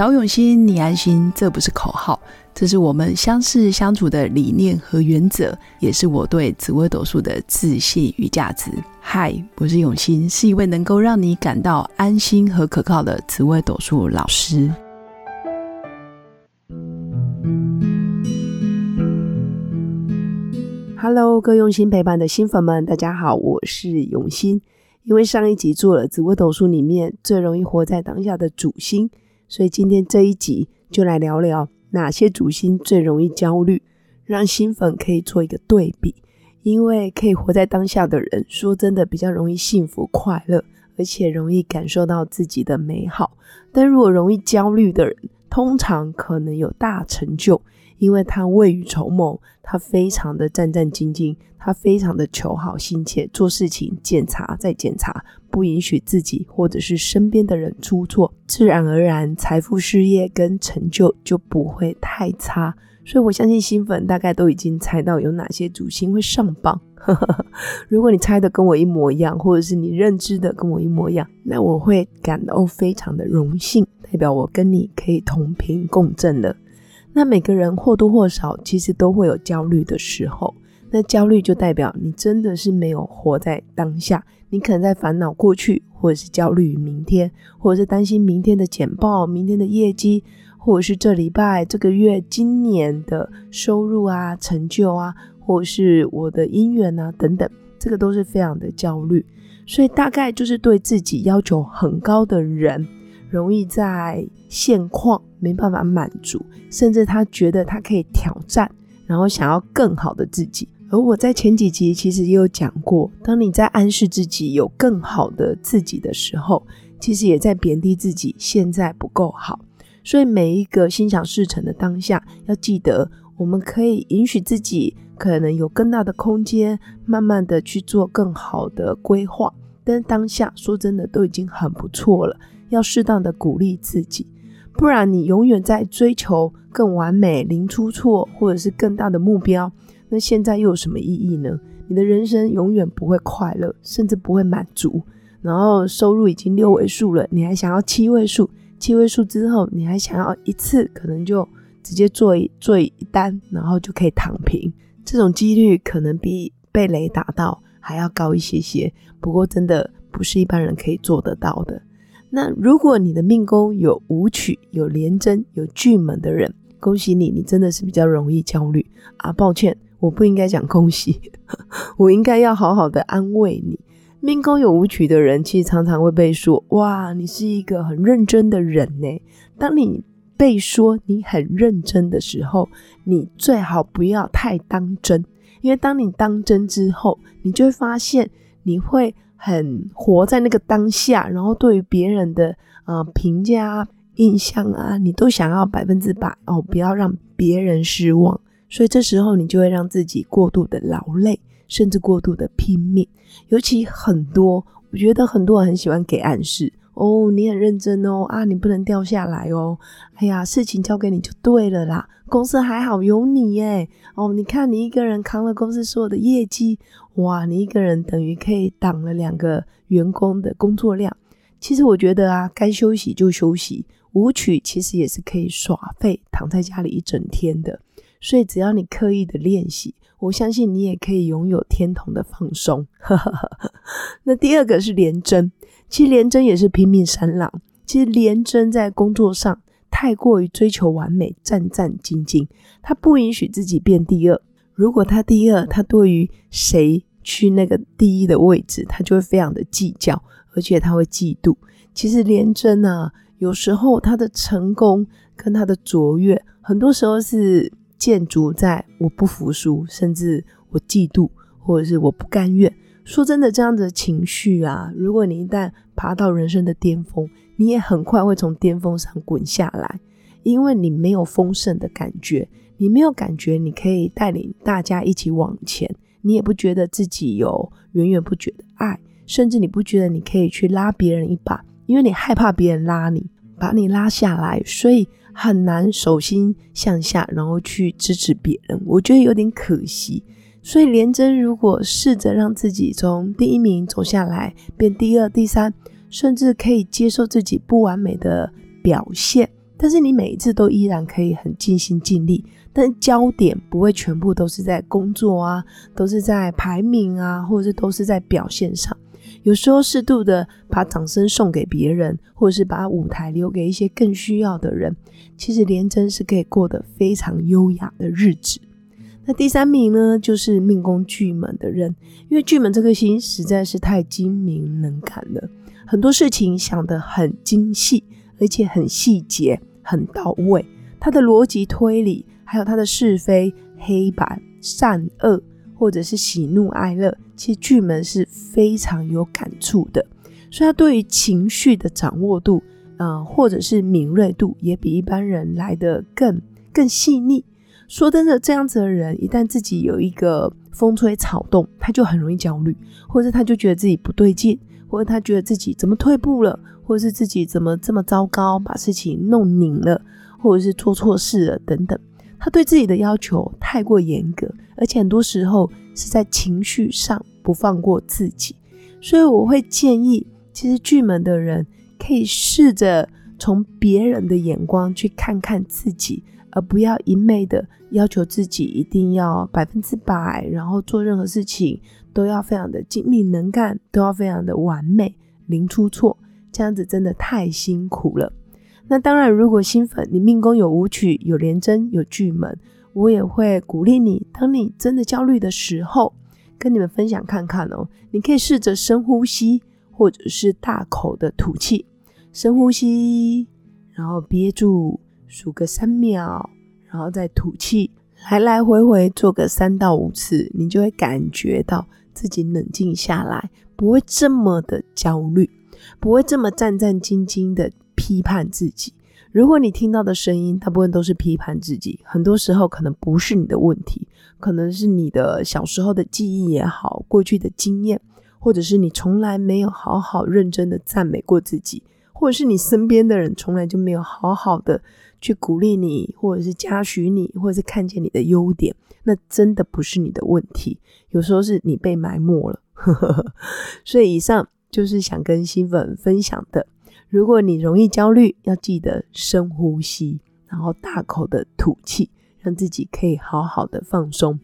找永新，你安心，这不是口号，这是我们相识相处的理念和原则，也是我对紫微斗数的自信与价值。嗨，我是永新，是一位能够让你感到安心和可靠的紫微斗数老师。Hello，各用心陪伴的新粉们，大家好，我是永新。因为上一集做了紫微斗数里面最容易活在当下的主星。所以今天这一集就来聊聊哪些主星最容易焦虑，让新粉可以做一个对比。因为可以活在当下的人，说真的比较容易幸福快乐，而且容易感受到自己的美好。但如果容易焦虑的人，通常可能有大成就。因为他未雨绸缪，他非常的战战兢兢，他非常的求好心切，做事情检查再检查，不允许自己或者是身边的人出错，自然而然财富、事业跟成就就不会太差。所以我相信新粉大概都已经猜到有哪些主星会上榜。如果你猜的跟我一模一样，或者是你认知的跟我一模一样，那我会感到非常的荣幸，代表我跟你可以同频共振了。那每个人或多或少其实都会有焦虑的时候，那焦虑就代表你真的是没有活在当下，你可能在烦恼过去，或者是焦虑于明天，或者是担心明天的简报、明天的业绩，或者是这礼拜、这个月、今年的收入啊、成就啊，或者是我的姻缘啊等等，这个都是非常的焦虑，所以大概就是对自己要求很高的人。容易在现况没办法满足，甚至他觉得他可以挑战，然后想要更好的自己。而我在前几集其实也有讲过，当你在暗示自己有更好的自己的时候，其实也在贬低自己现在不够好。所以每一个心想事成的当下，要记得我们可以允许自己可能有更大的空间，慢慢的去做更好的规划。但当下说真的都已经很不错了。要适当的鼓励自己，不然你永远在追求更完美、零出错，或者是更大的目标，那现在又有什么意义呢？你的人生永远不会快乐，甚至不会满足。然后收入已经六位数了，你还想要七位数？七位数之后，你还想要一次可能就直接做一做一单，然后就可以躺平？这种几率可能比被雷打到还要高一些些。不过真的不是一般人可以做得到的。那如果你的命宫有武曲、有廉贞、有巨门的人，恭喜你，你真的是比较容易焦虑啊！抱歉，我不应该讲恭喜，我应该要好好的安慰你。命宫有舞曲的人，其实常常会被说：“哇，你是一个很认真的人呢。”当你被说你很认真的时候，你最好不要太当真，因为当你当真之后，你就会发现你会。很活在那个当下，然后对于别人的呃评价、印象啊，你都想要百分之百哦，不要让别人失望。所以这时候你就会让自己过度的劳累，甚至过度的拼命。尤其很多，我觉得很多人很喜欢给暗示。哦，你很认真哦，啊，你不能掉下来哦。哎呀，事情交给你就对了啦。公司还好有你耶。哦，你看你一个人扛了公司所有的业绩，哇，你一个人等于可以挡了两个员工的工作量。其实我觉得啊，该休息就休息。舞曲其实也是可以耍废，躺在家里一整天的。所以只要你刻意的练习，我相信你也可以拥有天童的放松。那第二个是廉贞。其实廉贞也是拼命三郎。其实廉贞在工作上太过于追求完美，战战兢兢，他不允许自己变第二。如果他第二，他对于谁去那个第一的位置，他就会非常的计较，而且他会嫉妒。其实廉贞啊，有时候他的成功跟他的卓越，很多时候是建筑在我不服输，甚至我嫉妒，或者是我不甘愿。说真的，这样的情绪啊，如果你一旦爬到人生的巅峰，你也很快会从巅峰上滚下来，因为你没有丰盛的感觉，你没有感觉你可以带领大家一起往前，你也不觉得自己有源源不绝的爱，甚至你不觉得你可以去拉别人一把，因为你害怕别人拉你，把你拉下来，所以很难手心向下，然后去支持别人，我觉得有点可惜。所以，廉贞如果试着让自己从第一名走下来，变第二、第三，甚至可以接受自己不完美的表现，但是你每一次都依然可以很尽心尽力，但焦点不会全部都是在工作啊，都是在排名啊，或者是都是在表现上。有时候适度的把掌声送给别人，或者是把舞台留给一些更需要的人，其实连真是可以过得非常优雅的日子。那第三名呢，就是命宫巨门的人，因为巨门这颗星实在是太精明能干了，很多事情想得很精细，而且很细节、很到位。他的逻辑推理，还有他的是非黑白、善恶。或者是喜怒哀乐，其实巨门是非常有感触的，所以他对于情绪的掌握度，呃，或者是敏锐度，也比一般人来的更更细腻。说真的，这样子的人，一旦自己有一个风吹草动，他就很容易焦虑，或者他就觉得自己不对劲，或者他觉得自己怎么退步了，或者是自己怎么这么糟糕，把事情弄拧了，或者是做错事了等等。他对自己的要求太过严格，而且很多时候是在情绪上不放过自己，所以我会建议，其实巨门的人可以试着从别人的眼光去看看自己，而不要一昧的要求自己一定要百分之百，然后做任何事情都要非常的精明能干，都要非常的完美，零出错，这样子真的太辛苦了。那当然，如果新粉你命宫有舞曲、有廉贞、有巨门，我也会鼓励你。当你真的焦虑的时候，跟你们分享看看哦。你可以试着深呼吸，或者是大口的吐气。深呼吸，然后憋住，数个三秒，然后再吐气，来来回回做个三到五次，你就会感觉到自己冷静下来，不会这么的焦虑，不会这么战战兢兢的。批判自己。如果你听到的声音大部分都是批判自己，很多时候可能不是你的问题，可能是你的小时候的记忆也好，过去的经验，或者是你从来没有好好认真的赞美过自己，或者是你身边的人从来就没有好好的去鼓励你，或者是嘉许你，或者是看见你的优点，那真的不是你的问题。有时候是你被埋没了。所以以上就是想跟新粉分享的。如果你容易焦虑，要记得深呼吸，然后大口的吐气，让自己可以好好的放松。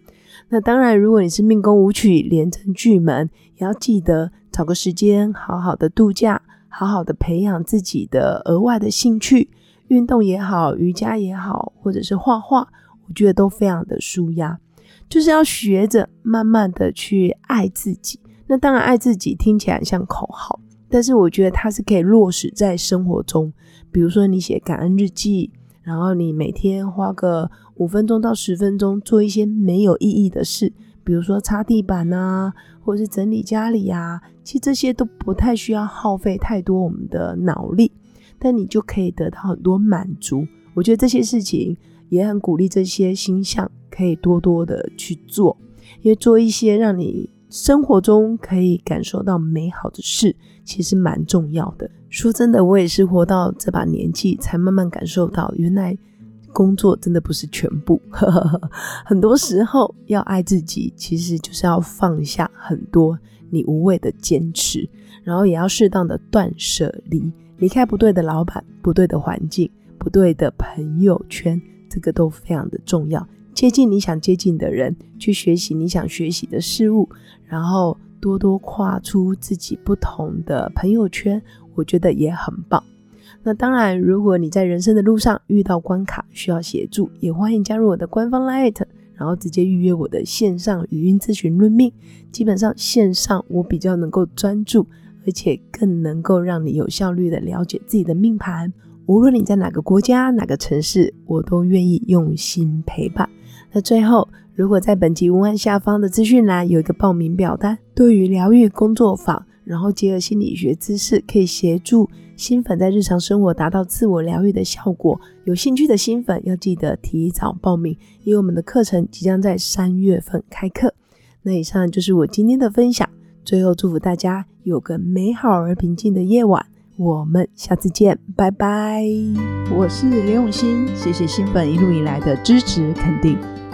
那当然，如果你是命宫舞曲连成巨门，也要记得找个时间好好的度假，好好的培养自己的额外的兴趣，运动也好，瑜伽也好，或者是画画，我觉得都非常的舒压。就是要学着慢慢的去爱自己。那当然，爱自己听起来像口号。但是我觉得它是可以落实在生活中，比如说你写感恩日记，然后你每天花个五分钟到十分钟做一些没有意义的事，比如说擦地板啊，或者是整理家里啊，其实这些都不太需要耗费太多我们的脑力，但你就可以得到很多满足。我觉得这些事情也很鼓励这些星象可以多多的去做，因为做一些让你。生活中可以感受到美好的事，其实蛮重要的。说真的，我也是活到这把年纪，才慢慢感受到，原来工作真的不是全部。很多时候要爱自己，其实就是要放下很多你无谓的坚持，然后也要适当的断舍离，离开不对的老板、不对的环境、不对的朋友圈，这个都非常的重要。接近你想接近的人，去学习你想学习的事物，然后多多跨出自己不同的朋友圈，我觉得也很棒。那当然，如果你在人生的路上遇到关卡需要协助，也欢迎加入我的官方 Light，然后直接预约我的线上语音咨询论命。基本上线上我比较能够专注，而且更能够让你有效率的了解自己的命盘。无论你在哪个国家、哪个城市，我都愿意用心陪伴。那最后，如果在本集文案下方的资讯栏有一个报名表单，对于疗愈工作坊，然后结合心理学知识，可以协助新粉在日常生活达到自我疗愈的效果。有兴趣的新粉要记得提早报名，因为我们的课程即将在三月份开课。那以上就是我今天的分享。最后，祝福大家有个美好而平静的夜晚。我们下次见，拜拜。我是刘永新，谢谢新粉一路以来的支持肯定。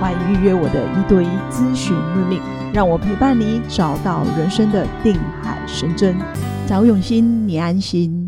欢迎预约我的一对一咨询论令，让我陪伴你找到人生的定海神针。找永新，你安心。